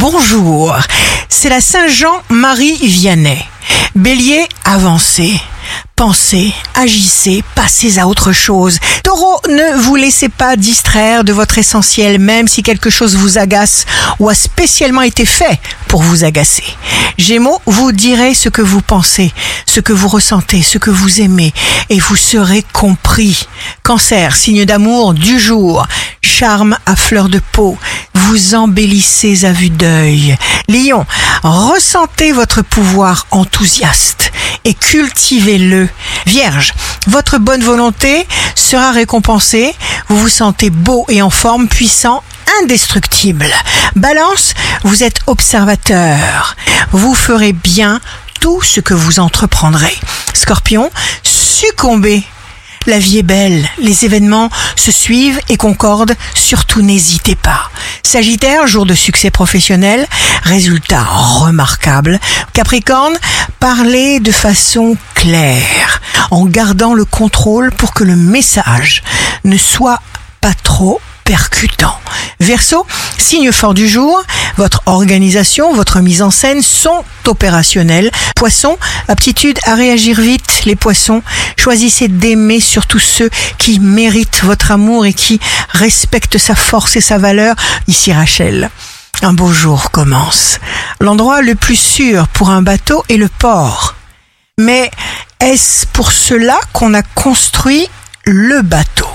bonjour. C'est la Saint-Jean-Marie Vianney. Bélier, avancez. Pensez, agissez, passez à autre chose. Taureau, ne vous laissez pas distraire de votre essentiel, même si quelque chose vous agace ou a spécialement été fait pour vous agacer. Gémeaux, vous direz ce que vous pensez, ce que vous ressentez, ce que vous aimez, et vous serez compris. Cancer, signe d'amour du jour, charme à fleur de peau, vous embellissez à vue d'œil. Lion, ressentez votre pouvoir enthousiaste et cultivez-le. Vierge, votre bonne volonté sera récompensée. Vous vous sentez beau et en forme, puissant, indestructible. Balance, vous êtes observateur. Vous ferez bien tout ce que vous entreprendrez. Scorpion, succombez la vie est belle, les événements se suivent et concordent, surtout n'hésitez pas. Sagittaire, jour de succès professionnel, résultat remarquable. Capricorne, parlez de façon claire, en gardant le contrôle pour que le message ne soit pas trop percutant. Verseau, signe fort du jour, votre organisation, votre mise en scène sont opérationnelles. Poisson, aptitude à réagir vite, les poissons. Choisissez d'aimer surtout ceux qui méritent votre amour et qui respectent sa force et sa valeur. Ici Rachel. Un beau jour commence. L'endroit le plus sûr pour un bateau est le port. Mais est-ce pour cela qu'on a construit le bateau?